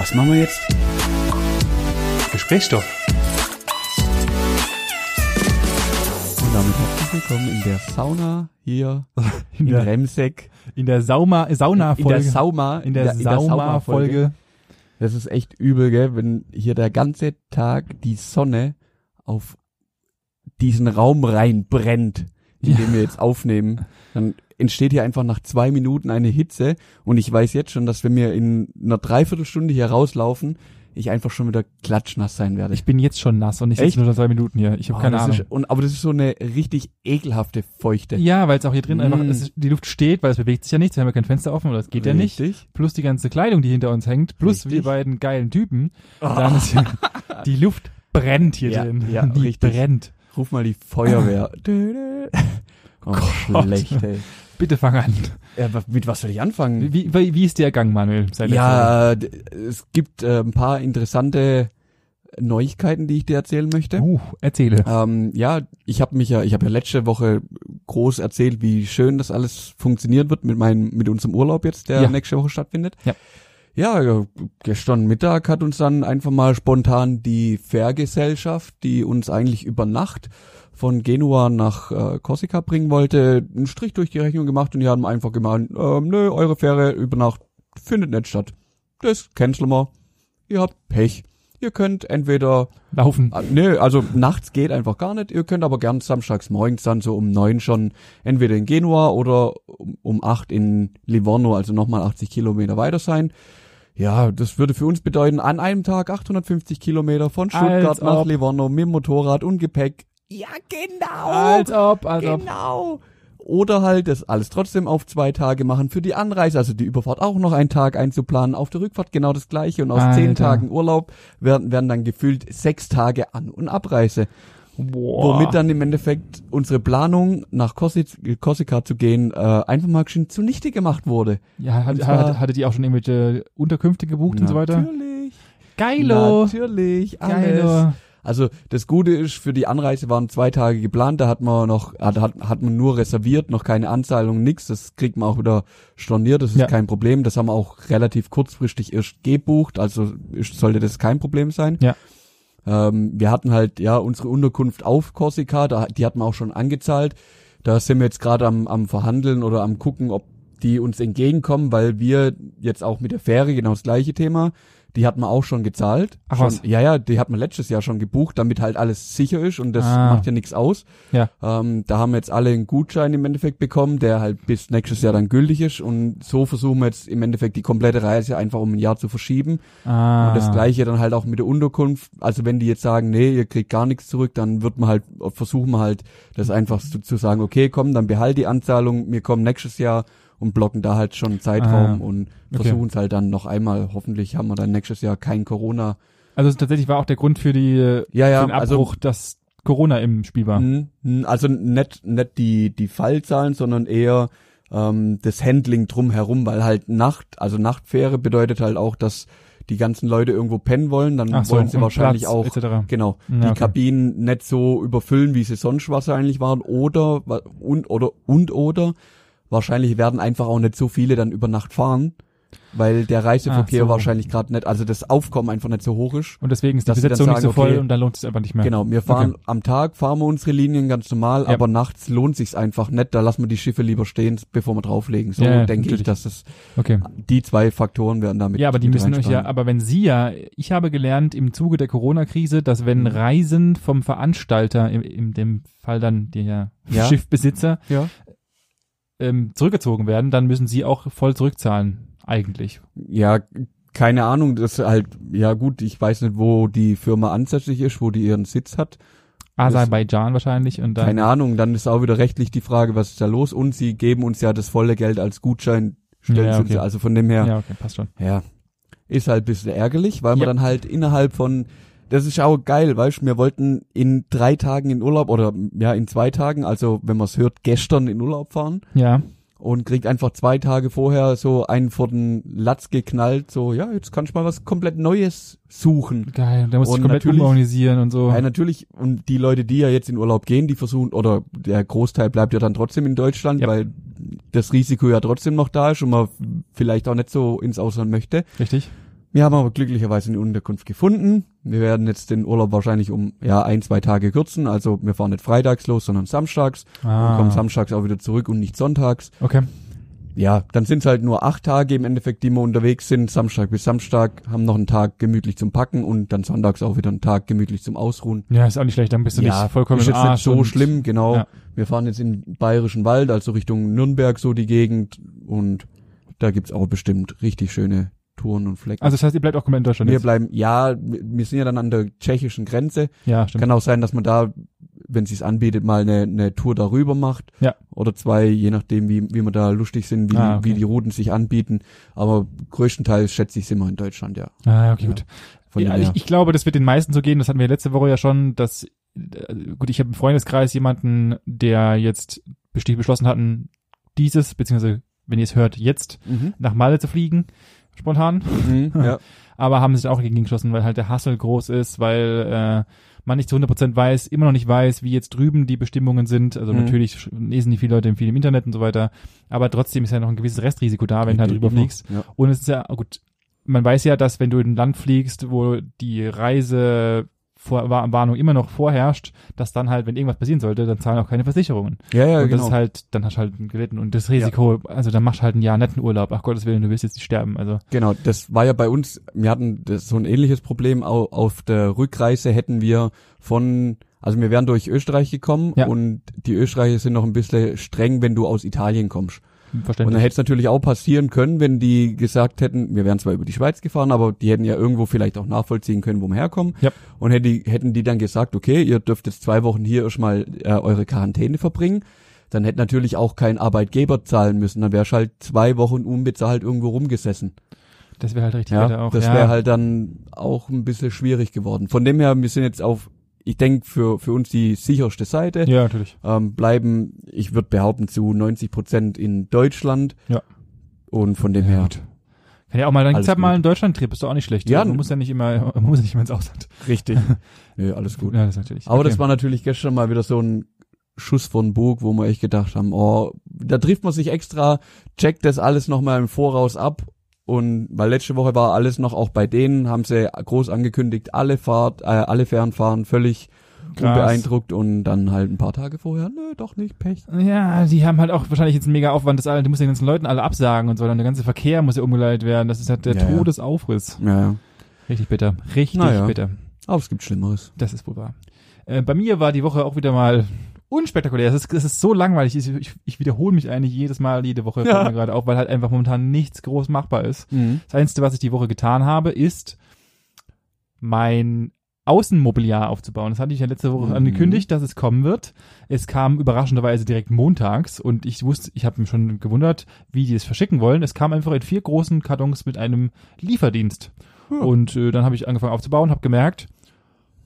Was machen wir jetzt? Gesprächsstoff. Und damit herzlich willkommen in der Sauna hier In in der, Remseck. in der Sauma, In Sauna-Folge. der Sauma. In der, Sauma-Folge. Das ist echt übel, gell, wenn hier der ganze Tag die Sonne auf diesen Raum reinbrennt, in Ja. dem wir jetzt aufnehmen. Dann entsteht hier einfach nach zwei Minuten eine Hitze und ich weiß jetzt schon, dass wenn wir in einer Dreiviertelstunde hier rauslaufen, ich einfach schon wieder klatschnass sein werde. Ich bin jetzt schon nass und ich sitze nur zwei Minuten hier. Ich habe Oh, keine Ahnung. Ist, und, aber das ist so eine richtig ekelhafte Feuchte. ja, weil es auch hier drin einfach, Mm. es ist, die Luft steht, weil es bewegt sich ja nichts. Wir haben ja kein Fenster offen oder es geht ja nicht. Richtig. Plus die ganze Kleidung, die hinter uns hängt. Plus Richtig. wir beiden geilen Typen. Dann ist hier, die Luft brennt hier Ja, drin. ja, die richtig. brennt. Ruf mal die Feuerwehr. oh, Gott. schlecht, ey. Bitte fang an. Ja, mit was soll ich anfangen? Wie, wie, wie ist der Gang, Manuel? Ja, es gibt äh, ein paar interessante Neuigkeiten, die ich dir erzählen möchte. Uh, erzähle. Ähm, ja, ich habe mich ja, ich habe ja letzte Woche groß erzählt, wie schön das alles funktionieren wird mit meinem, mit unserem Urlaub jetzt, der Ja. nächste Woche stattfindet. Ja. Ja, gestern Mittag hat uns dann einfach mal spontan die Fährgesellschaft, die uns eigentlich über Nacht von Genua nach äh, Korsika bringen wollte, einen Strich durch die Rechnung gemacht und die haben einfach gemeint, ähm, nö, eure Fähre über Nacht findet nicht statt. Das canceln wir. Ihr habt Pech. Ihr könnt entweder Laufen. Ah, Nö, also nachts geht einfach gar nicht. Ihr könnt aber gern samstags morgens dann so um neun schon entweder in Genua oder um, um acht in Livorno, also nochmal 80 Kilometer weiter sein. Ja, das würde für uns bedeuten, an einem Tag 850 Kilometer von Stuttgart nach ob. Livorno mit Motorrad und Gepäck. Ja, genau. Als ob, als ob. Genau. Oder halt das alles trotzdem auf zwei Tage machen für die Anreise, also die Überfahrt auch noch einen Tag einzuplanen, auf der Rückfahrt genau das gleiche und aus zehn Alter. Tagen Urlaub werden, werden dann gefühlt sechs Tage An- und Abreise. Boah. Womit dann im Endeffekt unsere Planung nach Korsi- Korsika zu gehen, äh, einfach mal schön zunichte gemacht wurde. Ja, hat, hat, hattet ihr auch schon irgendwelche Unterkünfte gebucht und so weiter? Natürlich. Geilo. Natürlich, alles. Geilo. Also das Gute ist, für die Anreise waren zwei Tage geplant, da hat man noch, hat, hat, hat man nur reserviert, noch keine Anzahlung, nix. Das kriegt man auch wieder storniert, das ist Ja. kein Problem. Das haben wir auch relativ kurzfristig erst gebucht, also ist, sollte das kein Problem sein. Ja. Ähm, wir hatten halt ja unsere Unterkunft auf Korsika, da, die hat man auch schon angezahlt. Da sind wir jetzt gerade am, am Verhandeln oder am gucken, ob die uns entgegenkommen, weil wir jetzt auch mit der Fähre genau das gleiche Thema. Die hat man auch schon gezahlt. Ach schon, was. Ja, ja, die hat man letztes Jahr schon gebucht, damit halt alles sicher ist und das Ah. macht ja nichts aus. Ja. Ähm, da haben wir jetzt alle einen Gutschein im Endeffekt bekommen, der halt bis nächstes Jahr dann gültig ist und so versuchen wir jetzt im Endeffekt die komplette Reise einfach um ein Jahr zu verschieben. Ah. Und das gleiche dann halt auch mit der Unterkunft. Also wenn die jetzt sagen, nee, ihr kriegt gar nichts zurück, dann wird man halt, versuchen wir halt, das einfach zu, zu sagen, okay, komm, dann behalt die Anzahlung, wir kommen nächstes Jahr und blocken da halt schon einen Zeitraum Ah, und versuchen es halt dann noch einmal. Hoffentlich haben wir dann nächstes Jahr kein Corona. Also tatsächlich war auch der Grund für die Ja, ja, für den also- Abbruch, dass Corona im Spiel war. Mhm, mhm, Also nicht, nicht die, die Fallzahlen, sondern eher ähm, das Handling drumherum, weil halt Nacht, also Nachtfähre bedeutet halt auch, dass die ganzen Leute irgendwo pennen wollen, dann so, wollen sie wahrscheinlich Platz, auch etc. Genau, Ja, die okay. Kabinen nicht so überfüllen, wie sie sonst wahrscheinlich waren, oder und oder und oder wahrscheinlich werden einfach auch nicht so viele dann über Nacht fahren, weil der Reiseverkehr Ach so. wahrscheinlich gerade nicht, also das Aufkommen einfach nicht so hoch ist. Und deswegen ist die Besetzung nicht so sagen, voll okay, und dann lohnt es sich einfach nicht mehr. Genau, wir fahren am Tag fahren wir unsere Linien ganz normal, Ja. aber nachts lohnt sich's einfach nicht, da lassen wir die Schiffe lieber stehen, bevor wir drauflegen. So Ja, denke ich, natürlich. dass es Okay. die zwei Faktoren werden damit. Ja, aber die müssen euch ja, aber wenn Sie ja, ich habe gelernt im Zuge der Corona-Krise, dass wenn Mhm. Reisen vom Veranstalter, in, in dem Fall dann der Ja. Schiffbesitzer, Ja. Ähm, zurückgezogen werden, dann müssen Sie auch voll zurückzahlen, eigentlich. Ja, keine Ahnung, das ist halt, ja gut, ich weiß nicht, wo die Firma ansässig ist, wo die ihren Sitz hat. Aserbaidschan wahrscheinlich und dann. Keine Ahnung, dann ist auch wieder rechtlich die Frage, was ist da los? Und sie geben uns ja das volle Geld als Gutschein, stellen Ja, sie uns okay. ja, also von dem her, Ja, okay, passt schon. ja, ist halt ein bisschen ärgerlich, weil Ja. wir dann halt innerhalb von, das ist auch geil, weißt du, wir wollten in drei Tagen in Urlaub oder ja, in zwei Tagen, also wenn man es hört, gestern in Urlaub fahren Ja. und kriegt einfach zwei Tage vorher so einen vor den Latz geknallt, so, ja, jetzt kannst du mal was komplett Neues suchen. Geil. Da muss ich Und komplett umorganisieren und so. Ja, natürlich, und die Leute, die ja jetzt in Urlaub gehen, die versuchen, oder der Großteil bleibt ja dann trotzdem in Deutschland, Ja. weil das Risiko ja trotzdem noch da ist und man vielleicht auch nicht so ins Ausland möchte. Richtig. Wir haben aber glücklicherweise eine Unterkunft gefunden. Wir werden jetzt den Urlaub wahrscheinlich um ja ein, zwei Tage kürzen. Also wir fahren nicht freitags los, sondern samstags. Ah. Und kommen samstags auch wieder zurück und nicht sonntags. Okay. Ja, dann sind es halt nur acht Tage im Endeffekt, die wir unterwegs sind. Samstag bis Samstag haben noch einen Tag gemütlich zum Packen und dann sonntags auch wieder einen Tag gemütlich zum Ausruhen. Ja, ist auch nicht schlecht, dann bist du ja, nicht vollkommen ist jetzt nicht so schlimm, genau. Ja. Wir fahren jetzt in den Bayerischen Wald, also Richtung Nürnberg so die Gegend und da gibt's auch bestimmt richtig schöne Touren und Flecken. Also das heißt, ihr bleibt auch komplett in Deutschland wir jetzt? bleiben, ja, wir sind ja dann an der tschechischen Grenze. Ja, stimmt. Kann auch sein, dass man da, wenn sich's anbietet, mal eine, eine Tour darüber macht. Ja. Oder zwei, je nachdem, wie, wie wir da lustig sind, wie, Ah, die, okay. wie die Routen sich anbieten. Aber größtenteils schätze ich, sind wir in Deutschland, ja. Ah, okay, Ja. gut. Von Ja, ich, ich glaube, das wird den meisten so gehen. Das hatten wir letzte Woche ja schon, dass äh, gut, ich habe im Freundeskreis jemanden, der jetzt beschlossen hatten, dieses, beziehungsweise, wenn ihr es hört, jetzt Mhm. nach Malle zu fliegen, spontan. Mhm, ja. Aber haben sich auch dagegen geschlossen, weil halt der Hassel groß ist, weil äh, man nicht zu 100% weiß, immer noch nicht weiß, wie jetzt drüben die Bestimmungen sind. Also Mhm. natürlich lesen die viele Leute viel im Internet und so weiter. Aber trotzdem ist ja noch ein gewisses Restrisiko da, wenn du halt drüber fliegst. Ja. Und es ist ja, gut, man weiß ja, dass wenn du in ein Land fliegst, wo die Reise vor, War- Warnung immer noch vorherrscht, dass dann halt, wenn irgendwas passieren sollte, dann zahlen auch keine Versicherungen. Ja, ja, und genau. das ist halt, dann hast du halt gelitten. Und das Risiko, also dann machst du halt ein Jahr netten Urlaub. Ach Gottes Willen, du wirst jetzt nicht sterben. Also, Genau, das war ja bei uns, wir hatten das, so ein ähnliches Problem. Au- Auf der Rückreise hätten wir von, also wir wären durch Österreich gekommen Ja. und die Österreicher sind noch ein bisschen streng, wenn du aus Italien kommst. Und verständlich. dann hätte es natürlich auch passieren können, wenn die gesagt hätten, wir wären zwar über die Schweiz gefahren, aber die hätten ja irgendwo vielleicht auch nachvollziehen können, wo wir herkommen. Ja. Und hätten die, hätten die dann gesagt, okay, ihr dürft jetzt zwei Wochen hier erstmal äh, eure Quarantäne verbringen, dann hätte natürlich auch kein Arbeitgeber zahlen müssen. Dann wärst halt zwei Wochen unbezahlt irgendwo rumgesessen. das wäre halt richtig Ja, auch. das ja. wäre halt dann auch ein bisschen schwierig geworden. Von dem her, wir sind jetzt auf, ich denke, für, für uns die sicherste Seite. Ja, natürlich. Ähm, bleiben, ich würde behaupten, zu 90 Prozent in Deutschland. Ja. Und von dem Ja, her, gut. Kann ja auch mal, dann gibt's halt mal gut. einen Deutschland-Trip, ist doch auch nicht schlecht. Ja. man muss ja nicht immer, man muss ja nicht immer ins Ausland. richtig. Nö, alles gut. Ja, das natürlich. Aber okay. das war natürlich gestern mal wieder so ein Schuss von Bug, wo wir echt gedacht haben, oh, da trifft man sich extra, checkt das alles nochmal im Voraus ab. Und weil letzte Woche war alles noch auch bei denen, haben sie groß angekündigt, alle Fahrt, äh, alle Fernfahren völlig Krass. unbeeindruckt und dann halt ein paar Tage vorher, nö, doch nicht, Pech. Ja, die haben halt auch wahrscheinlich jetzt einen mega Aufwand, das alle, du musst den ganzen Leuten alle absagen und so, dann der ganze Verkehr muss ja umgeleitet werden. Das ist halt der ja. Todesaufriss. Ja, ja. Richtig bitter. Richtig Naja. bitter. Aber es gibt Schlimmeres. Das ist wohl wahr. Äh, bei mir war die Woche auch wieder mal unspektakulär. Das ist, das ist so langweilig. Ich, ich, wiederhole mich eigentlich jedes Mal, jede Woche Ja. gerade auf, weil halt einfach momentan nichts groß machbar ist. Das Einzige, was ich die Woche getan habe, ist mein Außenmobiliar aufzubauen. Das hatte ich ja letzte Woche Mhm. angekündigt, dass es kommen wird. Es kam überraschenderweise direkt montags und ich wusste, ich habe mich schon gewundert, wie die es verschicken wollen. Es kam einfach in vier großen Kartons mit einem Lieferdienst. Hm. Und äh, dann habe ich angefangen aufzubauen, habe gemerkt,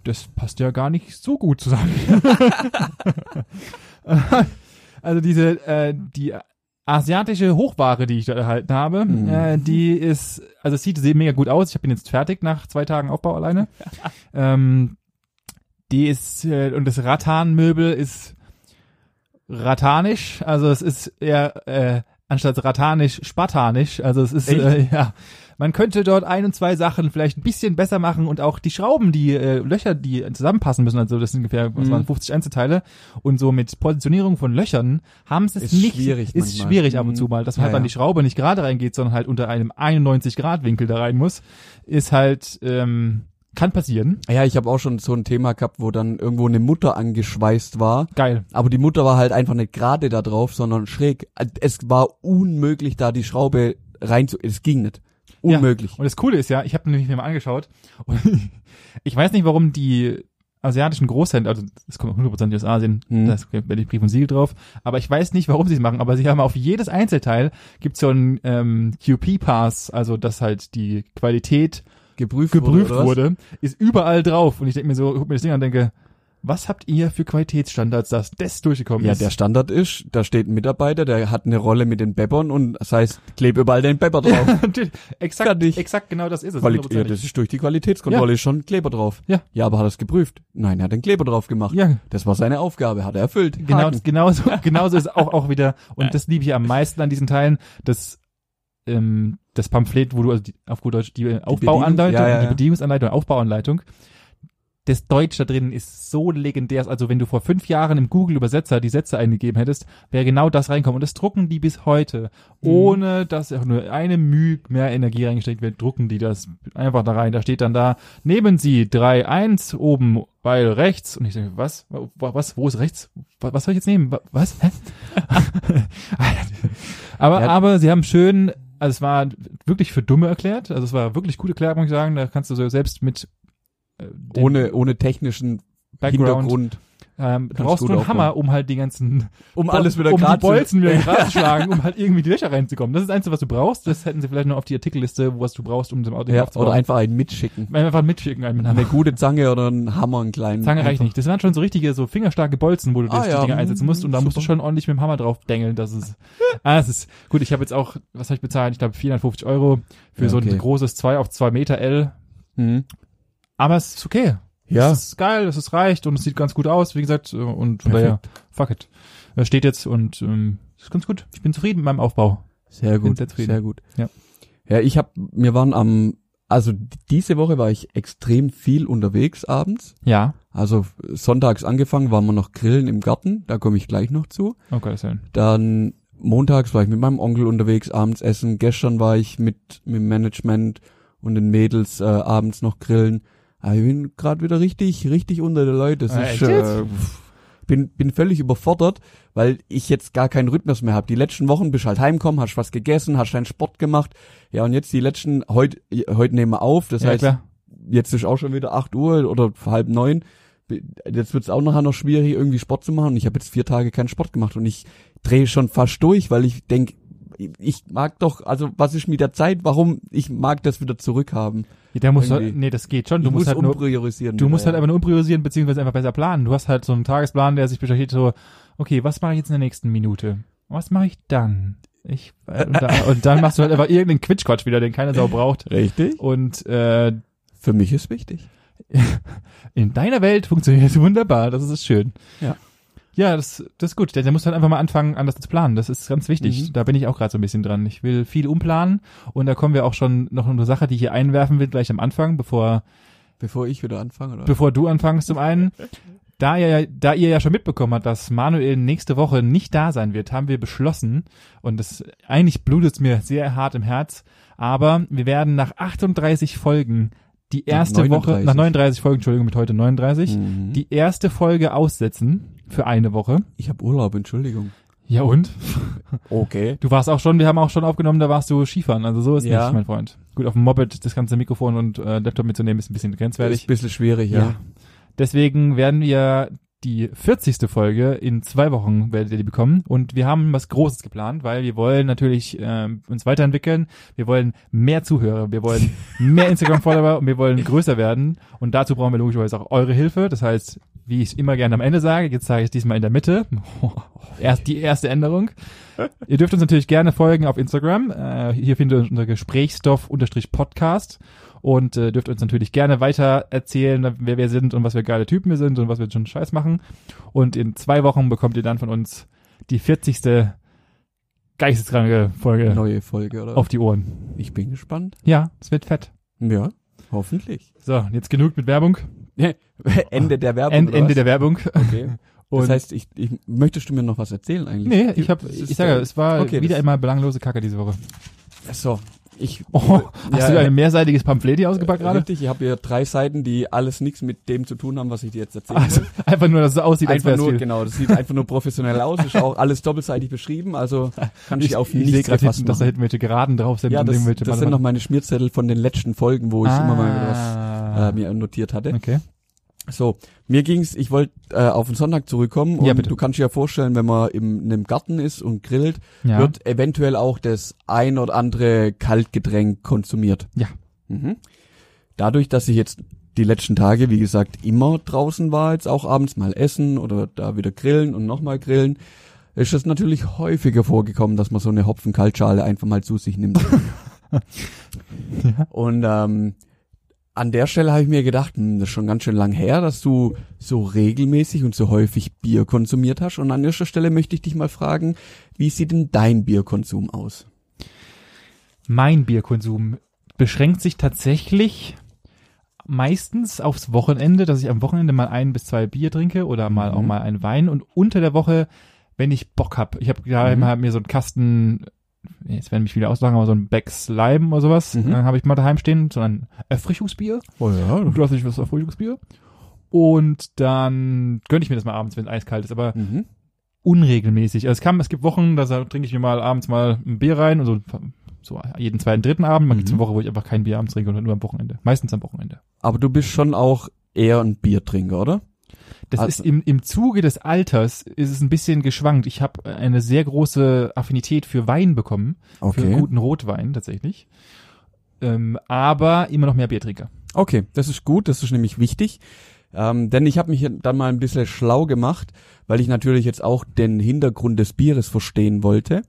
das passt ja gar nicht so gut zusammen. also diese, äh, die asiatische Hochware, die ich da erhalten habe, Mhm. äh, die ist, also es sieht sehr mega gut aus. Ich habe ihn jetzt fertig nach zwei Tagen Aufbau alleine. ähm, die ist, äh, und das Rattan-Möbel ist ratanisch, also es ist eher, äh, anstatt ratanisch, spartanisch, also es ist, äh, ja, man könnte dort ein und zwei Sachen vielleicht ein bisschen besser machen und auch die Schrauben, die äh, Löcher, die zusammenpassen müssen, also das sind ungefähr was Mhm. waren 50 Einzelteile und so mit Positionierung von Löchern haben sie es Ist nicht, schwierig ist manchmal. schwierig ab und Mhm. zu mal, dass man Ja, halt dann ja. die Schraube nicht gerade reingeht, sondern halt unter einem 91 Grad Winkel da rein muss, ist halt ähm, kann passieren. Ja, ich habe auch schon so ein Thema gehabt, wo dann irgendwo eine Mutter angeschweißt war. Geil. Aber die Mutter war halt einfach nicht gerade da drauf, sondern schräg. Es war unmöglich, da die Schraube rein zu. Es ging nicht. Ja. Unmöglich. Und das Coole ist ja, ich habe nämlich mir mal angeschaut und ich weiß nicht, warum die asiatischen Großhändler, also das kommt 100% aus Asien, Mhm. da ist Brief und Siegel drauf, aber ich weiß nicht, warum sie es machen, aber sie haben auf jedes Einzelteil gibt so einen ähm, QP-Pass, also dass halt die Qualität Geprüft, geprüft was? wurde, ist überall drauf und ich denke mir so, guck mir das Ding an und denke, was habt ihr für Qualitätsstandards, dass das durchgekommen Ja, ist? der Standard ist, da steht ein Mitarbeiter, der hat eine Rolle mit den Beppern und das heißt, kleb überall den Pepper drauf. Natürlich. exakt, Fertig. exakt genau das ist es. Quali ja, 100%. das ist durch die Qualitätskontrolle ist schon Kleber drauf. Ja. Ja, aber hat er es geprüft? Nein, er hat den Kleber drauf gemacht. ja, Das war seine Aufgabe, hat er erfüllt. Genau, Haken. genauso, genauso ist auch, auch wieder, und das liebe ich am meisten an diesen Teilen, das ähm, das Pamphlet, wo du also die, auf gut Deutsch die Aufbauanleitung, ja, ja, ja. die Bedienungsanleitung, Aufbauanleitung. Das Deutsch da drin ist so legendär. Also wenn du vor fünf Jahren im Google Übersetzer die Sätze eingegeben hättest, wäre genau das reinkommen. Und das drucken die bis heute, Mhm. ohne dass auch nur eine Mühe mehr Energie reingesteckt wird, drucken die das einfach da rein. Da steht dann da, nehmen Sie 3-1 oben, weil rechts. Und ich denke, was? Wa- Was? Wo ist rechts? Wa- Was soll ich jetzt nehmen? Wa- Was? Hä? aber, Ja. aber sie haben schön, also es war wirklich für Dumme erklärt. Also es war wirklich gut erklärt, muss ich sagen. Da kannst du so selbst mit Ohne, ohne technischen Background. Hintergrund. Ähm, du brauchst nur einen aufbauen. Hammer, um halt die ganzen Um alles wieder um die Bolzen wieder gerade zu schlagen, um halt irgendwie die Löcher reinzukommen. Das ist das Einzige, was du brauchst. Das hätten sie vielleicht noch auf die Artikelliste, was du brauchst, um dem Auto Ja, aufzubauen. oder einfach einen mitschicken. einfach mitschicken einen mit einem Eine Hammer. gute Zange oder einen Hammer, einen kleinen. Zange reicht einfach. nicht. Das waren schon so richtige, so fingerstarke Bolzen, wo du Ah, das, ja. die Dinger einsetzen musst und da musst du schon ordentlich mit dem Hammer drauf dengeln. Das ist, ah, das ist, gut, ich habe jetzt auch, was habe ich bezahlt? Ich glaube 450 Euro für Ja, so okay. ein großes 2 auf 2 Meter L. Mhm. Aber es ist okay. Ja. Es ist geil, es ist reicht und es sieht ganz gut aus, wie gesagt, und von daher, fuck it. Er steht jetzt und ähm, ist ganz gut. Ich bin zufrieden mit meinem Aufbau. Sehr Bin gut, sehr zufrieden. sehr gut. Ja. Ja, ich habe, wir waren am, also diese Woche war ich extrem viel unterwegs abends. Ja. Also sonntags angefangen waren wir noch grillen im Garten, da komme ich gleich noch zu. Oh Gottes Willen. Dann montags war ich mit meinem Onkel unterwegs, abends essen. Gestern war ich mit, mit dem Management und den Mädels äh, abends noch grillen. Aber ich bin gerade wieder richtig, richtig unter den Leuten. Das Ah, ist, äh, bin, bin völlig überfordert, weil ich jetzt gar keinen Rhythmus mehr habe. Die letzten Wochen bist halt heimgekommen, hast was gegessen, hast deinen Sport gemacht. Ja, und jetzt die letzten, heute, heute nehmen wir auf. Das ja, heißt, klar. jetzt ist auch schon wieder acht Uhr oder halb neun. Jetzt wird's auch nachher noch schwierig, irgendwie Sport zu machen. Und ich habe jetzt vier Tage keinen Sport gemacht und ich drehe schon fast durch, weil ich denk, ich mag doch, also was ist mit der Zeit, warum ich mag das wieder zurückhaben. Ja, der muss, irgendwie. nee, das geht schon. Du Du musst musst halt nur, umpriorisieren. du wieder, musst halt einfach nur umpriorisieren, beziehungsweise einfach besser planen. Du hast halt so einen Tagesplan, der sich beschäftigt so, okay, was mache ich jetzt in der nächsten Minute? Was mache ich dann? Ich, äh, und, da, und dann machst du halt einfach irgendeinen Quitschquatsch wieder, den keine Sau braucht. Richtig. Und äh, Für mich ist wichtig. in deiner Welt funktioniert es wunderbar. Das ist schön. Ja. Ja, das, das ist gut. Der, der muss halt einfach mal anfangen, anders zu planen. Das ist ganz wichtig. Mhm. Da bin ich auch gerade so ein bisschen dran. Ich will viel umplanen und da kommen wir auch schon noch eine Sache, die ich hier einwerfen will, gleich am Anfang, bevor, Bevor ich wieder anfange, oder? bevor du anfängst zum einen. Da ihr, ja- da ihr ja schon mitbekommen habt, dass Manuel nächste Woche nicht da sein wird, haben wir beschlossen, und das eigentlich blutet es mir sehr hart im Herz, aber wir werden nach 38 Folgen die Nach erste Woche, 39. nach 39 Folgen, Entschuldigung, mit heute 39, Mhm. die erste Folge aussetzen für eine Woche. ich habe Urlaub, Entschuldigung. Ja und? Okay. Du warst auch schon, wir haben auch schon aufgenommen, da warst du Skifahren, also so ist Ja. nicht, mein Freund. Gut, auf dem Moped das ganze Mikrofon und äh, Laptop mitzunehmen ist ein bisschen Ist grenzwertig. ein bisschen schwierig, ja. Ja. Deswegen werden wir die 40. Folge in zwei Wochen werdet ihr die bekommen und wir haben was Großes geplant, weil wir wollen natürlich ähm, uns weiterentwickeln, wir wollen mehr Zuhörer, wir wollen mehr Instagram-Follower und wir wollen größer werden und dazu brauchen wir logischerweise auch eure Hilfe. Das heißt, wie ich es immer gerne am Ende sage, jetzt sage ich es diesmal in der Mitte. Erst die erste Änderung. Ihr dürft uns natürlich gerne folgen auf Instagram. Äh, hier findet ihr unser Gesprächsstoff-Podcast und äh, dürft uns natürlich gerne weiter erzählen, wer wir sind und was für geile Typen wir sind und was wir schon Scheiß machen. Und in zwei Wochen bekommt ihr dann von uns die 40. geisteskranke Folge Neue Folge, oder? auf die Ohren. Ich bin gespannt. Ja, es wird fett. Ja, hoffentlich. So, jetzt genug mit Werbung. Ende der Werbung. End, Ende der Werbung. Okay. Und das heißt, ich, ich, möchtest du mir noch was erzählen eigentlich? nee, ich habe, ich, sage, es war okay, wieder einmal belanglose Kacke diese Woche. So, ich. Oh, hast Ja, du äh, ein mehrseitiges Pamphlet hier ausgepackt gerade? Richtig, ich habe hier drei Seiten, die alles nichts mit dem zu tun haben, was ich dir jetzt erzähle. Also, einfach nur, dass es aussieht, als einfach es nur, viel. genau, das sieht einfach nur professionell aus, ist auch alles doppelseitig beschrieben, also kann ich, Ich, auf ich sehe nichts gerade hinten, dass da hinten welche Geraden drauf sind. Ja, das, das sind noch meine Schmierzettel von den letzten Folgen, wo ich immer mal was ah. äh, mir notiert hatte. Okay. So, mir ging's, ich wollte äh, auf den Sonntag zurückkommen und Ja, du kannst dir ja vorstellen, wenn man im, in einem Garten ist und grillt, Ja. wird eventuell auch das ein oder andere Kaltgetränk konsumiert. Ja. Mhm. Dadurch, dass ich jetzt die letzten Tage, wie gesagt, immer draußen war, jetzt auch abends mal essen oder da wieder grillen und nochmal grillen, ist es natürlich häufiger vorgekommen, dass man so eine Hopfenkaltschale einfach mal zu sich nimmt. Ja. Und ähm, an der Stelle habe ich mir gedacht, hm, das ist schon ganz schön lang her, dass du so regelmäßig und so häufig Bier konsumiert hast. Und an erster Stelle möchte ich dich mal fragen, wie sieht denn dein Bierkonsum aus? Mein Bierkonsum beschränkt sich tatsächlich meistens aufs Wochenende, dass ich am Wochenende mal ein bis zwei Bier trinke oder mal Mhm. auch mal einen Wein und unter der Woche, wenn ich Bock hab. Ich habe gerade Mhm. mal mir so einen Kasten, jetzt werden mich wieder auslachen, aber so ein Becks Lime oder sowas, Mhm. dann habe ich mal daheim stehen, so ein Erfrischungsbier. Oh ja. Du hast nicht was Erfrischungsbier. Und dann gönne ich mir das mal abends, wenn es eiskalt ist, aber Mhm. unregelmäßig. Also es kam, es gibt Wochen, da trinke ich mir mal abends mal ein Bier rein und so, so jeden zweiten, dritten Abend. Man gibt Mhm. eine Woche, wo ich einfach kein Bier abends trinke und nur am Wochenende. Meistens am Wochenende. Aber du bist schon auch eher ein Biertrinker, oder? Das Also- ist im, im Zuge des Alters ist es ein bisschen geschwankt. Ich habe eine sehr große Affinität für Wein bekommen, für guten Rotwein tatsächlich. Ähm, aber immer noch mehr Biertrinker. Okay, das ist gut, das ist nämlich wichtig. Ähm, denn ich habe mich dann mal ein bisschen schlau gemacht, weil ich natürlich jetzt auch den Hintergrund des Bieres verstehen wollte.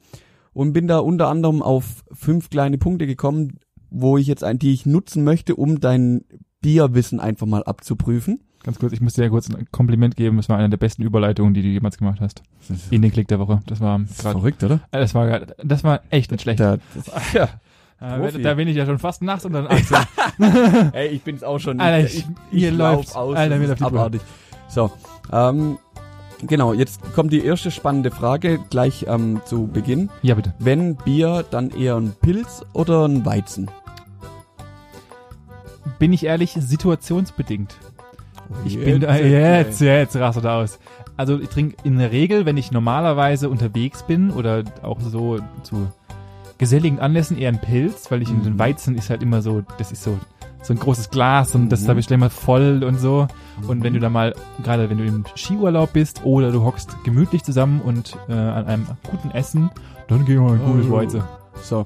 Und bin da unter anderem auf fünf kleine Punkte gekommen, wo ich jetzt ein, die ich nutzen möchte, um dein Bierwissen einfach mal abzuprüfen. Ganz kurz, ich muss dir ja kurz ein Kompliment geben. Das war eine der besten Überleitungen, die du jemals gemacht hast. In den Klick der Woche. Das war gerade, verrückt, oder? das war, das war echt nicht schlecht. Da, ja. Profi. da bin ich ja schon fast nachts und dann Axel. Ey, ich bin's auch schon. Alter, ich- mir lauf läuft's. aus. Alter, mir läuft abartig. So, ähm, genau, jetzt kommt die erste spannende Frage gleich ähm, zu Beginn. ja, bitte. Wenn Bier, dann eher ein Pilz oder ein Weizen? Bin ich ehrlich, situationsbedingt. Ich bin da, jetzt, jetzt rastet aus. Also ich trinke in der Regel, wenn ich normalerweise unterwegs bin oder auch so zu geselligen Anlässen eher ein Pilz, weil ich in den Mhm. Weizen ist halt immer so, das ist so so ein großes Glas und das Mhm. da bist du immer voll und so. Und wenn du da mal, gerade wenn du im Skiurlaub bist oder du hockst gemütlich zusammen und äh, an einem guten Essen, dann gehen wir mal ein gutes Oh. Weizen. So,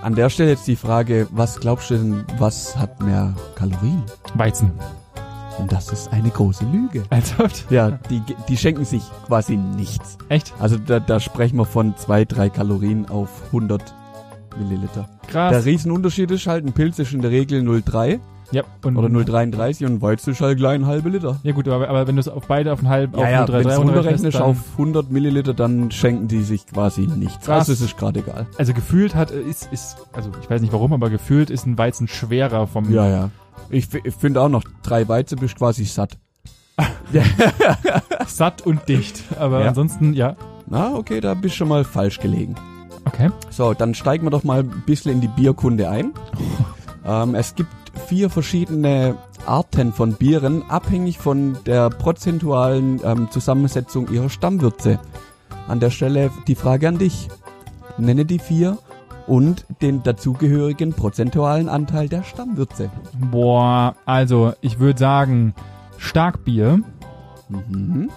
an der Stelle jetzt die Frage, was glaubst du denn, was hat mehr Kalorien? Weizen. Und das ist eine große Lüge. Ernsthaft? Ja, die, die schenken sich quasi nichts. Echt? Also da, da sprechen wir von zwei, drei Kalorien auf 100 Milliliter. Krass. Der Riesenunterschied ist halt, ein Pilz ist in der Regel 0,3 ja, und oder 0,33 und ein Weizen ist halt gleich ein halbe Liter. Ja gut, aber, aber wenn du es auf beide auf einen halben, Ja, ja, auf wenn du 0,33 runterrechnest auf 100 Milliliter, dann schenken die sich quasi nichts. Krass. Also es ist gerade egal. also gefühlt hat, ist, ist, also ich weiß nicht warum, aber gefühlt ist ein Weizen schwerer vom, Ja, ja. Ich, ich finde auch noch, drei Weizen bist quasi satt. satt und dicht. Aber Ja. ansonsten, ja. Na, okay, da bist du schon mal falsch gelegen. Okay. So, dann steigen wir doch mal ein bisschen in die Bierkunde ein. ähm, es gibt vier verschiedene Arten von Bieren, abhängig von der prozentualen ähm, Zusammensetzung ihrer Stammwürze. An der Stelle die Frage an dich. Nenne die vier und den dazugehörigen prozentualen Anteil der Stammwürze. Boah, also ich würde sagen Starkbier. Mhm.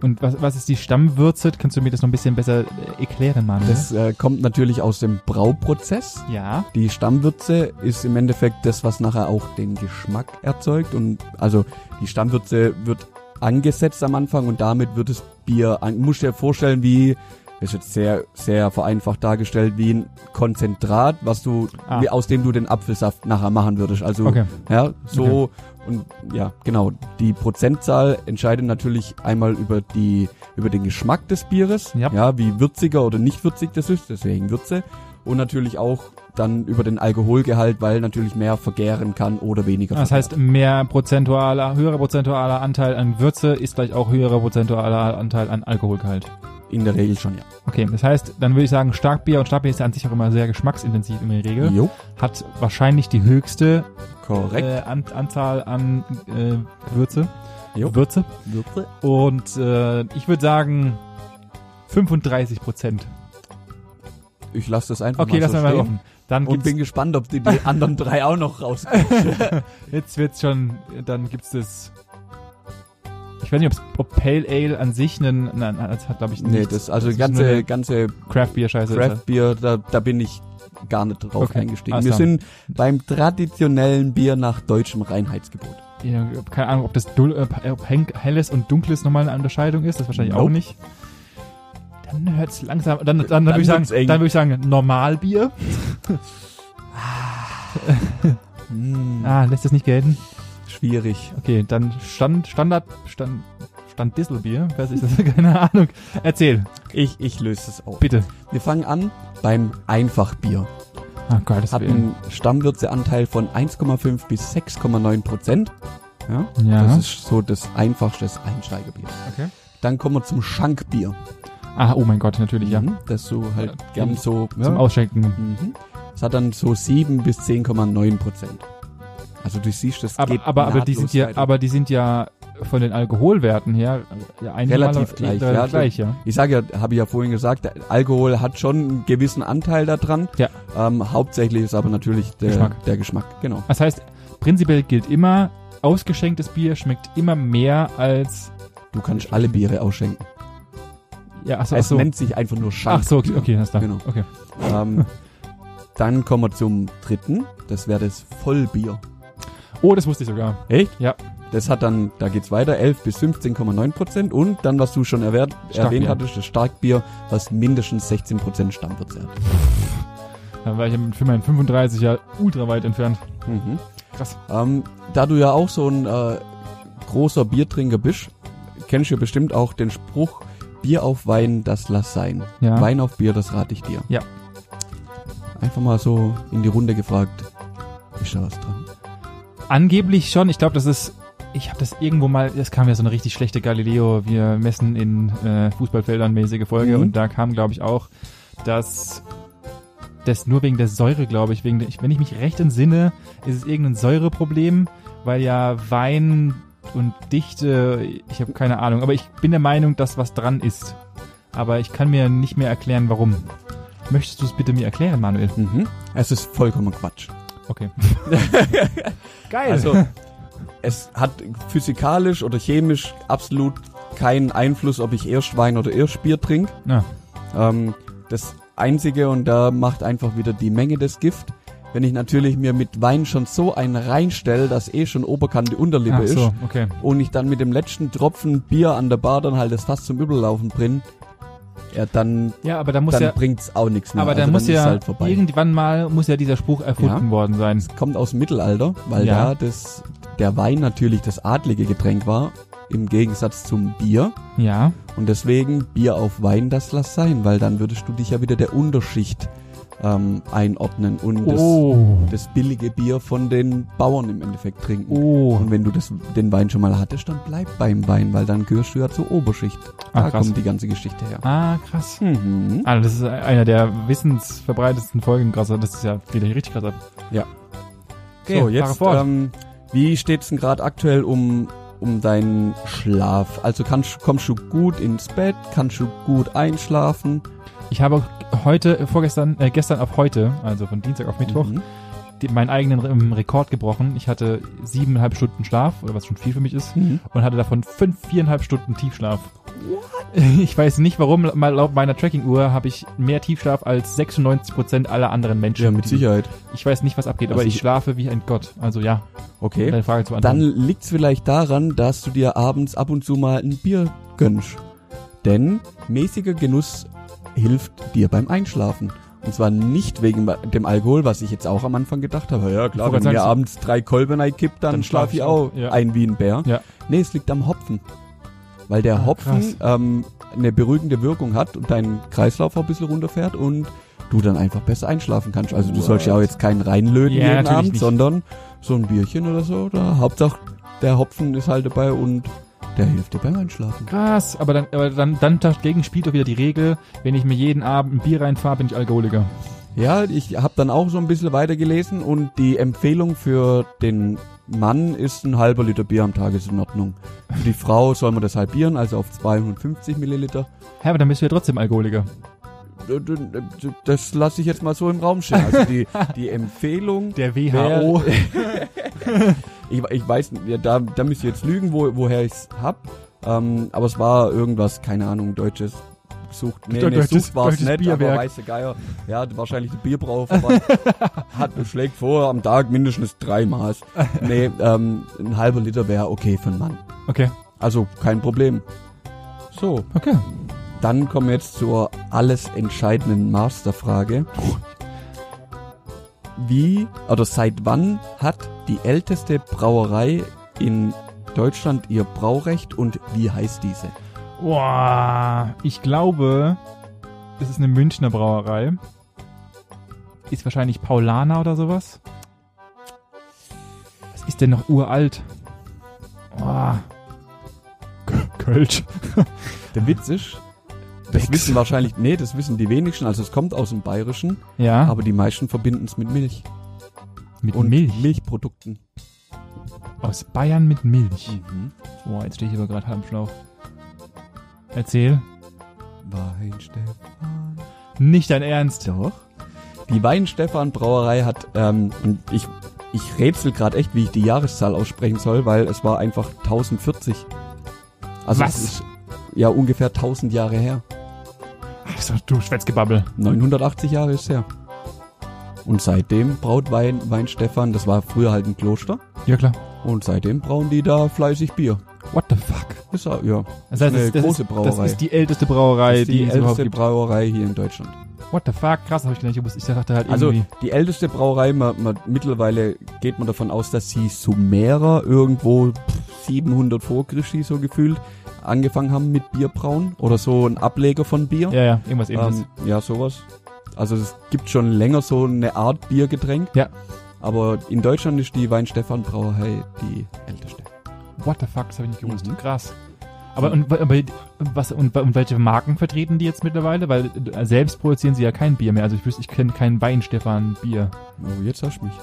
Und was, was ist die Stammwürze? Kannst du mir das noch ein bisschen besser äh, erklären, Manuel? Das äh, kommt natürlich aus dem Brauprozess. ja. Die Stammwürze ist im Endeffekt das, was nachher auch den Geschmack erzeugt. Und also die Stammwürze wird angesetzt am Anfang und damit wird das Bier, an, musst dir vorstellen, wie, das ist jetzt sehr, sehr vereinfacht dargestellt, wie ein Konzentrat, was du, Ah. aus dem du den Apfelsaft nachher machen würdest. Also, Okay. ja, so, und ja, genau. Die Prozentzahl entscheidet natürlich einmal über die, über den Geschmack des Bieres. Ja. Ja, wie würziger oder nicht würzig das ist, deswegen Würze. Und natürlich auch dann über den Alkoholgehalt, weil natürlich mehr vergären kann oder weniger. Das vergärt. heißt, mehr prozentualer, höherer prozentualer Anteil an Würze ist gleich auch höherer prozentualer Anteil an Alkoholgehalt. In der Regel schon, ja. Okay, das heißt, dann würde ich sagen, Starkbier und Starkbier ist ja an sich auch immer sehr geschmacksintensiv in der Regel. Jo, Hat wahrscheinlich die höchste korrekt. äh, an, Anzahl an äh, Würze. Jo. Würze. Würze. Und äh, ich würde sagen 35 Prozent. Ich lasse das einfach Okay, mal so wir mal stehen. offen. Dann Und bin gespannt, ob die, die anderen drei auch noch rauskriegen. jetzt wird's schon, dann gibt's das. Ich weiß nicht, ob Pale Ale an sich einen, nein, das hat glaube ich nee, nichts. das, also ist ganze, ganze Craft Beer Scheiße. Craft Beer, da, da bin ich gar nicht drauf Okay, eingestiegen. alles Wir sind beim traditionellen Bier nach deutschem Reinheitsgebot. das. Ja, keine Ahnung, ob das Dul äh, ob helles und dunkles nochmal eine Unterscheidung ist, das wahrscheinlich auch Nope. nicht. Dann hört's langsam, dann, dann, dann, Dann würde ich sagen, eng. dann würde ich sagen Normalbier. Hm, Ah, lässt das nicht gelten? Schwierig. Okay, dann Stand, Standard, Stand, Stand Distelbier. Weiß ich das? Keine Ahnung. Erzähl, Ich, ich löse es auf. bitte. Wir fangen an beim Einfachbier. Ah, Gottes hat Willen. einen Stammwürzeanteil von 1,5 bis 6,9 Prozent. Ja, Ja. das ist so das einfachste Einsteigerbier. Okay. Dann kommen wir zum Schankbier. Ah, oh mein Gott, natürlich, ja. Mhm, Das so halt Ja, gern so. Zum Ausschenken. Mhm. Es hat dann so 7 bis 10,9 Prozent. Also du siehst, das Aber, geht aber, aber die sind ja, aber die sind ja von den Alkoholwerten her ja Relativ gleich, ja. gleich, ja. Ich sage ja, habe ich ja vorhin gesagt, Alkohol hat schon einen gewissen Anteil daran. Ja. Ähm, hauptsächlich ist aber natürlich der Geschmack. der Geschmack. Genau. Das heißt, prinzipiell gilt immer, ausgeschenktes Bier schmeckt immer mehr als, Du kannst alle Biere ausschenken. ja, achso, es achso. nennt sich einfach nur Schank. Ach so, okay, okay, das da. Genau. Okay. Ähm, dann kommen wir zum dritten. Das wäre das Vollbier. Oh, das wusste ich sogar. Echt? Ja. Das hat dann, da geht's weiter, 11 bis 15,9 Prozent. Und dann, was du schon erwähnt, erwähnt hattest, das Starkbier, was mindestens 16 Prozent Stammwürze hat. Da war ich für meinen 35 ja ultra weit entfernt. Mhm. Krass. Ähm, da du ja auch so ein äh, großer Biertrinker bist, kennst du ja bestimmt auch den Spruch, Bier auf Wein, das lass sein. Ja. Wein auf Bier, das rate ich dir. Ja. Einfach mal so in die Runde gefragt, ist da was dran? Angeblich schon. Ich glaube, das ist. Ich habe das irgendwo mal. Es kam ja so eine richtig schlechte Galileo. Wir messen in äh, Fußballfeldern mäßige Folge Mhm. und da kam, glaube ich, auch, dass das nur wegen der Säure, glaube ich, wegen der, wenn ich mich recht entsinne, ist es irgendein Säureproblem, weil ja Wein und Dichte, ich habe keine Ahnung, aber ich bin der Meinung, dass was dran ist. Aber ich kann mir nicht mehr erklären, warum. Möchtest du es bitte mir erklären, Manuel? Mhm. Es ist vollkommen Quatsch. Okay. Geil. Also, es hat physikalisch oder chemisch absolut keinen Einfluss, ob ich erst Wein oder erst Bier trinke. Ja. Ähm, das Einzige, und da macht einfach wieder die Menge das Gift, wenn ich natürlich mir mit Wein schon so einen reinstelle, dass eh schon Oberkante Unterlippe Ach ist, so, okay. und ich dann mit dem letzten Tropfen Bier an der Bar dann halt das fast zum Überlaufen bringe, ja, dann, Ja, aber da muss dann ja, bringt's auch nichts mehr. aber da also muss dann ist ja halt irgendwann mal muss ja dieser Spruch erfunden Ja. worden sein. kommt aus dem Mittelalter, weil Ja. da das, der Wein natürlich das adlige Getränk war, im Gegensatz zum Bier. Ja. Und deswegen Bier auf Wein, das lass sein, weil dann würdest du dich ja wieder der Unterschicht ähm, einordnen und Oh. das, das billige Bier von den Bauern im Endeffekt trinken. Oh. Und wenn du das, den Wein schon mal hattest, dann bleib beim Wein, weil dann gehörst du ja zur Oberschicht. Ah, Da krass. kommt die ganze Geschichte her. Ah, krass. Mhm. Ah, das ist einer der wissensverbreitetsten Folgen, krasser. Das ist ja wieder richtig krasser. Ja. Okay, so, jetzt, ähm, wie steht's denn gerade aktuell um, um deinen Schlaf? Also kannst, kommst du gut ins Bett? Kannst du gut einschlafen? Ich habe heute, vorgestern, äh, gestern auf heute, also von Dienstag auf Mittwoch, Mhm. die, meinen eigenen ähm, Rekord gebrochen. Ich hatte siebeneinhalb Stunden Schlaf, oder was schon viel für mich ist, Mhm. und hatte davon fünf, viereinhalb Stunden Tiefschlaf. Ich weiß nicht warum, mal laut meiner Tracking-Uhr habe ich mehr Tiefschlaf als 96% aller anderen Menschen. Ja, mit Sicherheit. Ich weiß nicht, was abgeht, Also aber ich schlafe wie ein Gott. Also ja, Okay. deine Frage zu Dann beantworten. liegt's vielleicht daran, dass du dir abends ab und zu mal ein Bier gönnst. Denn mäßiger Genuss hilft dir beim Einschlafen. Und zwar nicht wegen dem Alkohol, was ich jetzt auch am Anfang gedacht habe. Ja klar, wenn mir abends drei Kolben kippt, dann, Dann schlaf schlaf ich auch ja. ein wie ein Bär. Ja. Nee, es liegt am Hopfen. Weil der Ah, Hopfen ähm, eine beruhigende Wirkung hat und deinen Kreislauf auch ein bisschen runterfährt und du dann einfach besser einschlafen kannst. Also du sollst ja auch jetzt keinen reinlöten Ja, jeden Abend, nicht. sondern so ein Bierchen oder so. Oder Hauptsache der Hopfen ist halt dabei und der hilft dir beim Einschlafen. Krass, aber dann, aber dann, dann dagegen spielt doch wieder die Regel, wenn ich mir jeden Abend ein Bier reinfahre, bin ich Alkoholiker. Ja, ich habe dann auch so ein bisschen weitergelesen und die Empfehlung für den Mann ist ein halber Liter Bier am Tag ist in Ordnung. Für die Frau soll man das halbieren, also auf 250 Milliliter. Hä, aber dann bist du ja trotzdem Alkoholiker. Das lasse ich jetzt mal so im Raum stehen. Also die, die Empfehlung, Der WHO. ich, ich weiß, ja, da, da müsst ihr jetzt lügen, wo, woher ich's hab. Ähm, aber es war irgendwas, keine Ahnung, deutsches Sucht. Nee, nee, Sucht war's deutsches nicht, Bierwerk. aber weiße Geier. Ja, wahrscheinlich die Bierbrauverband hat schlägt vor, am Tag mindestens drei Maß. Nee, ähm, ein halber Liter wäre okay für einen Mann. Okay. Also kein Problem. So, Okay. dann kommen wir jetzt zur alles entscheidenden Masterfrage. Wie oder seit wann hat die älteste Brauerei in Deutschland ihr Braurecht und wie heißt diese? Boah, ich glaube, es ist eine Münchner Brauerei. ist wahrscheinlich Paulaner oder sowas. Was ist denn noch uralt? Oh. Kölsch. Der Witz ist, das Becks. wissen wahrscheinlich, nee, das wissen die wenigsten, also es kommt aus dem Bayerischen, Ja, aber die meisten verbinden es mit Milch mit und Milch. Milchprodukten. Aus Bayern mit Milch. Mhm. Boah, jetzt stehe ich aber gerade halb im Schlauch. Erzähl. Weinstefan. Nicht dein Ernst. Doch. Die Weinstefan Brauerei hat, ähm, und ich, ich rätsel gerade echt, wie ich die Jahreszahl aussprechen soll, weil es war einfach 1040. Also Was? ist ja ungefähr 1000 Jahre her. Ach, so, du Schwätzgebabbel. 980 Jahre ist her. Und seitdem braut Wein, Weinstefan, das war früher halt ein Kloster, Ja, klar. und seitdem brauen die da fleißig Bier. What the fuck? Ist ja, ja. Das heißt, Eine das, das, große ist, Brauerei. das ist die älteste Brauerei, Das ist die, die, älteste. Brauerei hier in Deutschland. What the fuck? Krass, habe ich gar nicht gewusst. Ich dachte halt Also irgendwie. die älteste Brauerei, man, man, mittlerweile geht man davon aus, dass sie Sumerer irgendwo pff, 700 vor Christi so gefühlt angefangen haben mit Bierbrauen oder so ein Ableger von Bier. ja, ja, irgendwas ähnliches. ähm, ja, sowas. Also es gibt schon länger so eine Art Biergetränk. Ja. Aber in Deutschland ist die Weinstefan Brauerei die älteste. What the fuck? Das habe ich nicht gewusst. Mhm. Krass. Aber und, aber was und, und welche Marken vertreten die jetzt mittlerweile? Weil äh, selbst produzieren sie ja kein Bier mehr. Also ich wüsste, ich kenne kein Weinstefan Bier. Oh, jetzt hast du mich.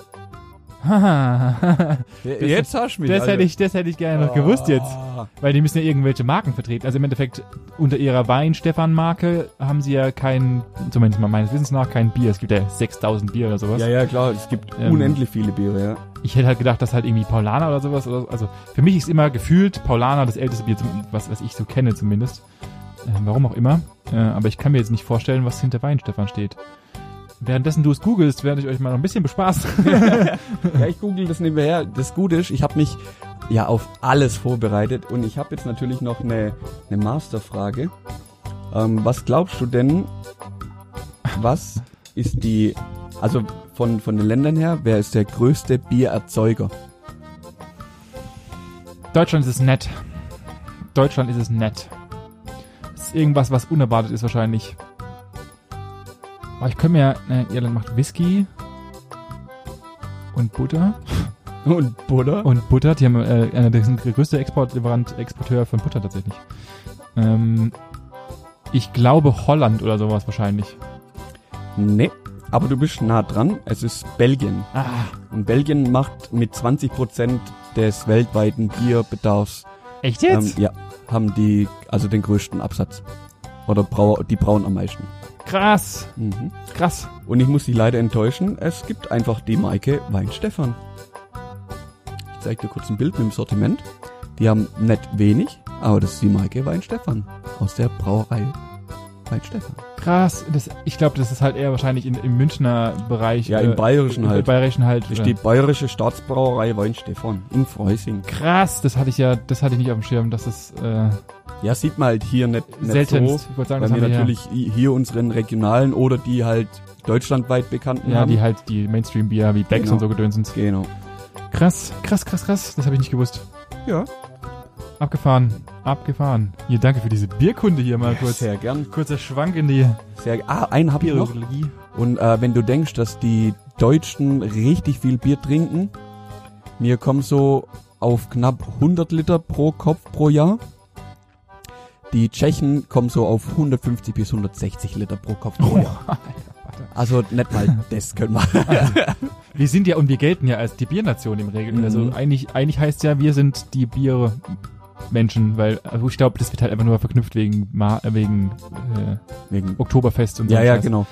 Jetzt hast du mich. das hätte ich, das hätte ich gerne noch gewusst jetzt. Ah. Weil die müssen ja irgendwelche Marken vertreten. Also im Endeffekt unter ihrer Wein-Stefan-Marke haben sie ja kein, zumindest mal meines Wissens nach, kein Bier. Es gibt ja 6000 Bier oder sowas. Ja, ja, klar, es gibt Ähm, unendlich viele Biere, ja. Ich hätte halt gedacht, dass halt irgendwie Paulaner oder sowas, oder, also für mich ist immer gefühlt Paulaner das älteste Bier, was, was ich so kenne zumindest. Äh, warum auch immer. Äh, aber ich kann mir jetzt nicht vorstellen, was hinter Weinstefan steht. Währenddessen du es googelst, werde ich euch mal noch ein bisschen bespaßen. Ja, ich google das nebenher. Das Gute ist, ich habe mich ja auf alles vorbereitet und ich habe jetzt natürlich noch eine, eine Masterfrage. Ähm, was glaubst du denn, was ist die, also von, von den Ländern her, wer ist der größte Biererzeuger? Deutschland ist es nett. Deutschland ist es nett. Das ist irgendwas, was unerwartet ist wahrscheinlich. Aber ich könnte mir, ne, Irland macht Whisky und Butter. Und Butter? Und Butter, die haben äh, einer der größte Exportlieferant, Exporteur von Butter tatsächlich. Ähm, ich glaube Holland oder sowas wahrscheinlich. Nee, aber du bist nah dran. Es ist Belgien. Ah, Und Belgien macht mit 20% des weltweiten Bierbedarfs echt jetzt? Ähm, ja, haben die also den größten Absatz. Oder brau die brauen am meisten. Krass, Mhm. krass. Und ich muss dich leider enttäuschen, es gibt einfach die Marke Weinstefan. Ich zeig dir kurz ein Bild mit dem Sortiment. Die haben nicht wenig, aber das ist die Marke Weinstefan. Aus der Brauerei Weinstefan. Krass. Das, ich glaube, das ist halt eher wahrscheinlich in, im Münchner Bereich. Ja, im Bayerischen im halt. Bayerischen halt. Das ist äh, die bayerische Staatsbrauerei Weinstefan in Freusing. Krass, das hatte ich ja, das hatte ich nicht auf dem Schirm, dass es äh, Ja, sieht man halt hier nicht, nicht seltenst. so. ich wollte sagen, Weil das wir natürlich i- hier unseren regionalen oder die halt deutschlandweit bekannten ja, ja haben. die halt die Mainstream-Bier wie Becks Genau. und so gedöns sind. genau. Krass, krass, krass, krass. Das habe ich nicht gewusst. Ja. Abgefahren, abgefahren. Hier, danke für diese Bierkunde hier mal kurz. Sehr gern. Kurzer Schwank in die Sehr, ah, einen hab ich noch. Und äh, wenn du denkst, dass die Deutschen richtig viel Bier trinken, wir kommen so auf knapp 100 Liter pro Kopf pro Jahr. Die Tschechen kommen so auf 150 bis 160 Liter pro Kopf pro Jahr. Also nicht mal das können wir. Wir sind ja und wir gelten ja als die Biernation im Regel. Mhm. Also eigentlich, eigentlich heißt ja, wir sind die Biermenschen, weil also ich glaube, das wird halt einfach nur verknüpft wegen Ma äh, wegen äh, Wegen, Oktoberfest und so. ja, ja, genau.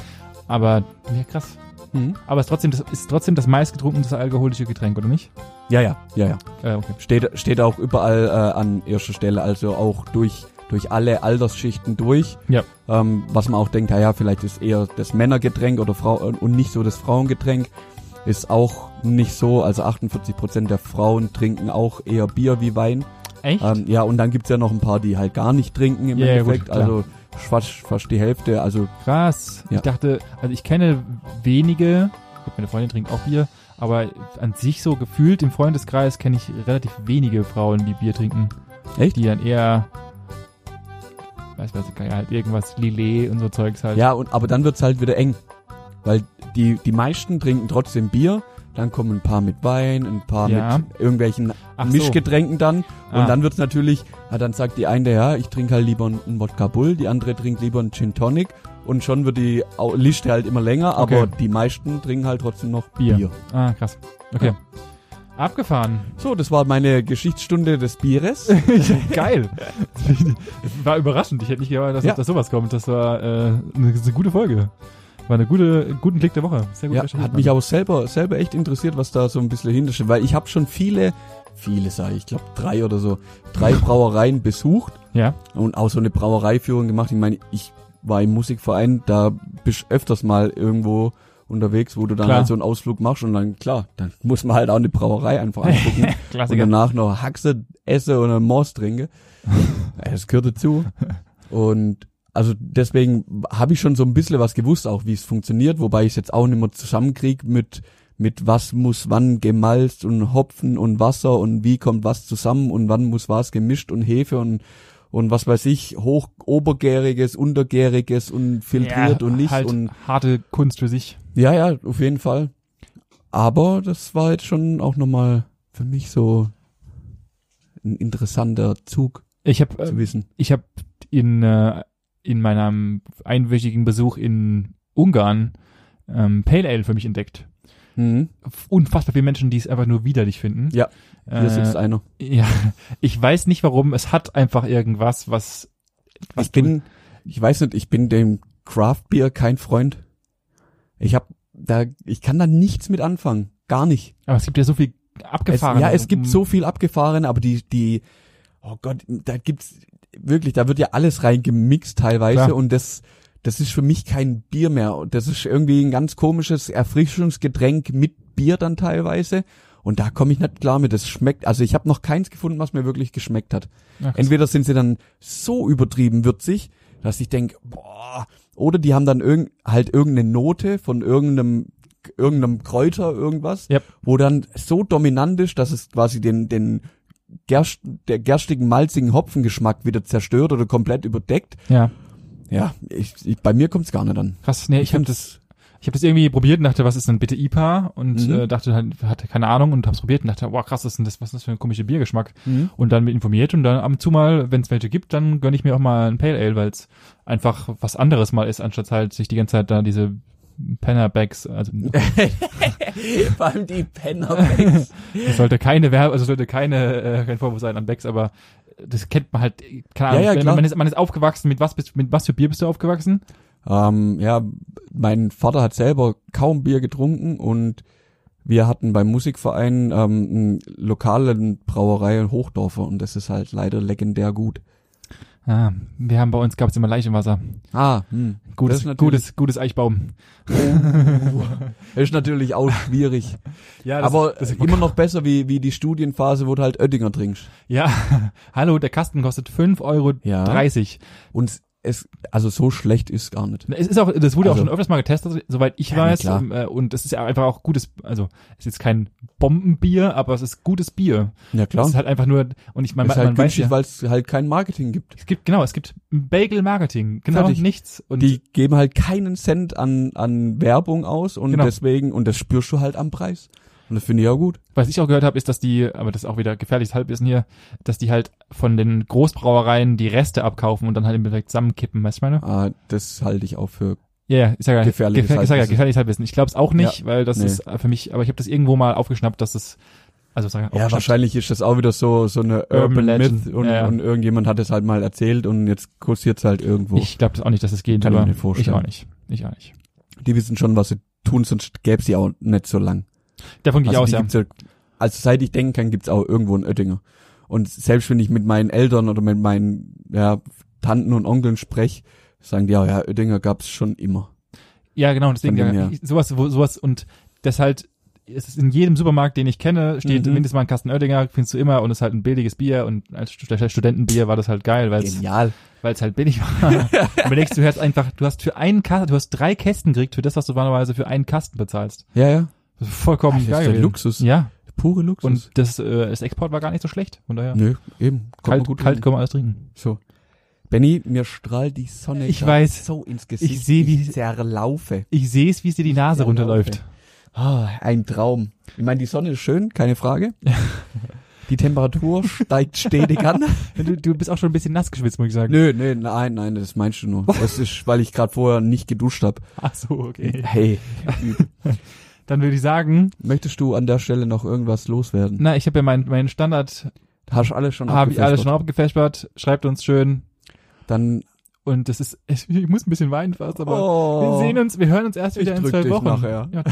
Aber ja, krass. Mhm. Aber es ist trotzdem das ist trotzdem das meistgetrunkenste alkoholische Getränk, oder nicht? Ja, ja, ja, ja. Äh, okay. Steht, steht auch überall äh, an erster Stelle, also auch durch, durch alle Altersschichten durch. Ja. Ähm, was man auch denkt, ja, ja, vielleicht ist eher das Männergetränk oder Frau und nicht so das Frauengetränk. Ist auch nicht so, also 48 Prozent der Frauen trinken auch eher Bier wie Wein. Echt? Ähm, ja, und dann gibt's ja noch ein paar, die halt gar nicht trinken im Ja, ja, Endeffekt. gut, also fast, fast die Hälfte. Also Krass. Ja. Ich dachte, also ich kenne wenige, gut, meine Freundin trinkt auch Bier, aber an sich so gefühlt im Freundeskreis kenne ich relativ wenige Frauen, die Bier trinken. Echt? Die dann eher, weiß weiß ich, ja, halt irgendwas Lillet und so Zeugs halt. ja, und aber dann wird's halt wieder eng. Weil die, die meisten trinken trotzdem Bier, dann kommen ein paar mit Wein, ein paar Ja. mit irgendwelchen Ach so. Mischgetränken dann. Und Ah. dann wird's natürlich, ja, dann sagt die eine, ja, ich trinke halt lieber einen Wodka Bull, die andere trinkt lieber einen Gin Tonic. Und schon wird die Liste halt immer länger, aber Okay. die meisten trinken halt trotzdem noch Bier. Bier. Ah, krass. Okay. Abgefahren. So, das war meine Geschichtsstunde des Bieres. Geil. War überraschend. Ich hätte nicht gedacht, dass, Ja. dass sowas kommt. Das war äh, eine, eine gute Folge. War eine gute, guten Klick der Woche. Sehr gut Ja, hat mich auch selber, selber echt interessiert, was da so ein bisschen hintersteht, weil ich habe schon viele, viele sage ich, ich glaube drei oder so, drei Brauereien besucht Ja. und auch so eine Brauereiführung gemacht. Ich meine, ich war im Musikverein, da bist öfters mal irgendwo unterwegs, wo du dann Klar. halt so einen Ausflug machst und dann, klar, dann muss man halt auch eine Brauerei einfach angucken und danach noch Haxe esse oder Moos trinke. Das gehört dazu. Und also deswegen habe ich schon so ein bisschen was gewusst, auch wie es funktioniert, wobei ich es jetzt auch nicht mehr zusammenkrieg mit mit was muss wann gemalzt und Hopfen und Wasser und wie kommt was zusammen und wann muss was gemischt und Hefe und und was weiß ich, hoch obergäriges, untergäriges und filtriert Ja, und nicht halt und harte Kunst für sich. Ja, ja, auf jeden Fall. Aber das war jetzt schon auch nochmal für mich so ein interessanter Zug Ich habe zu äh, wissen. ich habe in äh, in meinem einwöchigen Besuch in Ungarn ähm, Pale Ale für mich entdeckt. Mhm. Unfassbar viele Menschen, die es einfach nur widerlich finden. Ja, Hier Äh, sitzt einer. ja, ich weiß nicht warum. Es hat einfach irgendwas, was was Ich bin, ich weiß nicht, ich bin dem Craft Beer kein Freund. Ich hab da, ich kann da nichts mit anfangen. Gar nicht. Aber es gibt ja so viel abgefahren. ja, es gibt so viel abgefahren, aber die, die, oh Gott, da gibt's wirklich, da wird ja alles reingemixt teilweise Klar. und das, das ist für mich kein Bier mehr. Und Das ist irgendwie ein ganz komisches Erfrischungsgetränk mit Bier dann teilweise. Und da komme ich nicht klar mit. Das schmeckt, also ich habe noch keins gefunden, was mir wirklich geschmeckt hat. Krass. Entweder sind sie dann so übertrieben würzig, dass ich denk, boah, oder die haben dann irgend, halt irgendeine Note von irgendeinem irgendeinem Kräuter irgendwas, Yep. wo dann so dominant ist, dass es quasi den den Gerst, der gerstigen malzigen Hopfengeschmack wieder zerstört oder komplett überdeckt. ja, Ja, ich, ich, bei mir kommt's gar nicht an. krass. Nee, ich, habe find das ich habe das irgendwie probiert und dachte, was ist denn bitte IPA? Und Mhm. äh, dachte halt, hatte keine Ahnung und hab's probiert und dachte, wow, krass, was ist denn das, was ist das für ein komischer Biergeschmack? Und dann mit informiert und dann ab und zu mal, wenn es welche gibt, dann gönne ich mir auch mal ein Pale Ale, weil es einfach was anderes mal ist, anstatt halt sich die ganze Zeit da diese Penner-Bags, also Vor allem die Pennerbags. es sollte keine Werbe, also es sollte keine, äh, kein Vorwurf sein an Bags, aber das kennt man halt, keine Ahnung, Ja, ja, man, ist, man ist aufgewachsen, mit was bist, mit was für Bier bist du aufgewachsen? Ähm, ja, mein Vater hat selber kaum Bier getrunken und wir hatten beim Musikverein ähm, einen lokalen Brauerei in Hochdorfer und das ist halt leider legendär gut. Ah, wir haben bei uns gab es immer Leichenwasser. Ah, hm. Gutes, Das gutes, gutes Eichbaum. Das ist natürlich auch schwierig. Ja, Aber immer noch besser wie, wie die Studienphase, wo du halt Oettinger trinkst. Ja, hallo, der Kasten kostet 5,30 Euro. Ja. Und es, also so schlecht ist gar nicht. Es ist auch, das wurde auch Also- schon öfters mal getestet, soweit ich Ja, weiß. äh, Und es ist ja einfach auch gutes, also es ist jetzt kein Bombenbier, aber es ist gutes Bier. Ja Es klar. ist halt einfach nur, und ich meine, man, halt man weiß günstig, ja, weil es halt kein Marketing gibt. es gibt, genau, es gibt Bagel-Marketing, genau, Fertig. nichts. Und Die geben halt keinen Cent an, an Werbung aus und Genau. deswegen, und das spürst du halt am Preis. Und das finde ich ja gut. was ich auch gehört habe, ist, dass die, aber das ist auch wieder gefährliches Halbwissen hier, dass die halt von den Großbrauereien die Reste abkaufen und dann halt im Endeffekt zusammenkippen, weißt du, ich meine? Ah, das halte ich auch für. Ja, ja, ist ja gar Gefährliches gefähr, ich ja, Halbwissen. gefährliches Halbwissen. Ich glaube es auch nicht, weil das nee. ist für mich, aber ich habe das irgendwo mal aufgeschnappt, dass es, also sag, Ja, wahrscheinlich ist das auch wieder so, so eine Urban Urban Legend. Myth und, Ja, ja. und irgendjemand hat es halt mal erzählt und jetzt kursiert's halt irgendwo. Ich glaube das auch nicht, dass es geht, Kann ich mir nicht vorstellen. ich auch nicht. Ich auch nicht. die wissen schon, was sie tun, sonst gäbe sie auch nicht so lang. Davon gehe ich Also, aus, die ja. ja. Also seit ich denken kann, gibt's auch irgendwo einen Oettinger. Und selbst wenn ich mit meinen Eltern oder mit meinen ja, Tanten und Onkeln sprech, sagen die auch, ja, Oettinger gab's schon immer. Ja, genau, deswegen, dem ja, ich- sowas, wo, sowas und das halt, es ist in jedem Supermarkt, den ich kenne, steht Mhm. mindestens mal ein Kasten Oettinger, findest du immer und es ist halt ein billiges Bier und als Stu- Studentenbier war das halt geil, weil es weil es halt billig war. und überlegst du hast einfach, du hast für einen Kasten, du hast drei Kästen gekriegt für das, was du normalerweise für einen Kasten bezahlst. Ja, ja. Das ist vollkommen ist geil. der. Luxus. Ja, Pure Luxus. und das, äh, das Export war gar nicht so schlecht, von daher. Nö, eben. Kommt man Kalt, gut kalt kann man alles trinken. So. Benny, mir strahlt die Sonne Ich weiß. so ins Gesicht. Ich seh, wie- zerlaufe. Ich sehe es, wie es dir die Nase runterläuft. Ah, ein Traum. Ich meine, die Sonne ist schön, keine Frage. Die Temperatur steigt stetig an. Du, du bist auch schon ein bisschen nass geschwitzt, muss ich sagen. Nö, nö, nein, nein, das meinst du nur. Das ist, weil ich gerade vorher nicht geduscht hab. Ach so, okay. Hey, Dann würde ich sagen, möchtest du an der Stelle noch irgendwas loswerden? na, ich habe ja meinen meinen Standard, Hast du alles schon habe ich alles schon abgefespert? Schreibt uns schön. Dann Und das ist, ich, ich muss ein bisschen weinen fast, aber oh. wir sehen uns, wir hören uns erst wieder in zwei Wochen. nachher. Ja,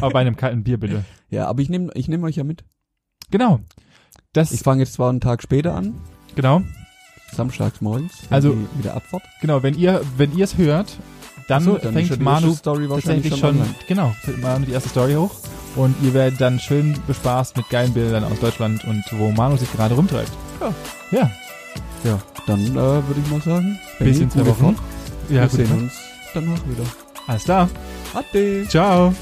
aber bei einem kalten Bier bitte. Ja, aber ich nehme ich nehm euch ja mit. Genau. Das, Ich fange jetzt zwar einen Tag später an, genau, samstags morgens, Also- wieder Abfahrt. genau, wenn ihr, wenn ihr es hört, dann, so, dann fängt die Manu erste Story wahrscheinlich tatsächlich schon, online. genau, Manu die erste Story hoch. Und ihr werdet dann schön bespaßt mit geilen Bildern aus Deutschland und wo Manu sich gerade rumtreibt. Ja. Ja. Ja, dann äh, würde ich mal sagen, Bis in zwei Wochen. Fahrt. Ja, Wir sehen uns danach wieder. Alles klar. Ade. Ciao.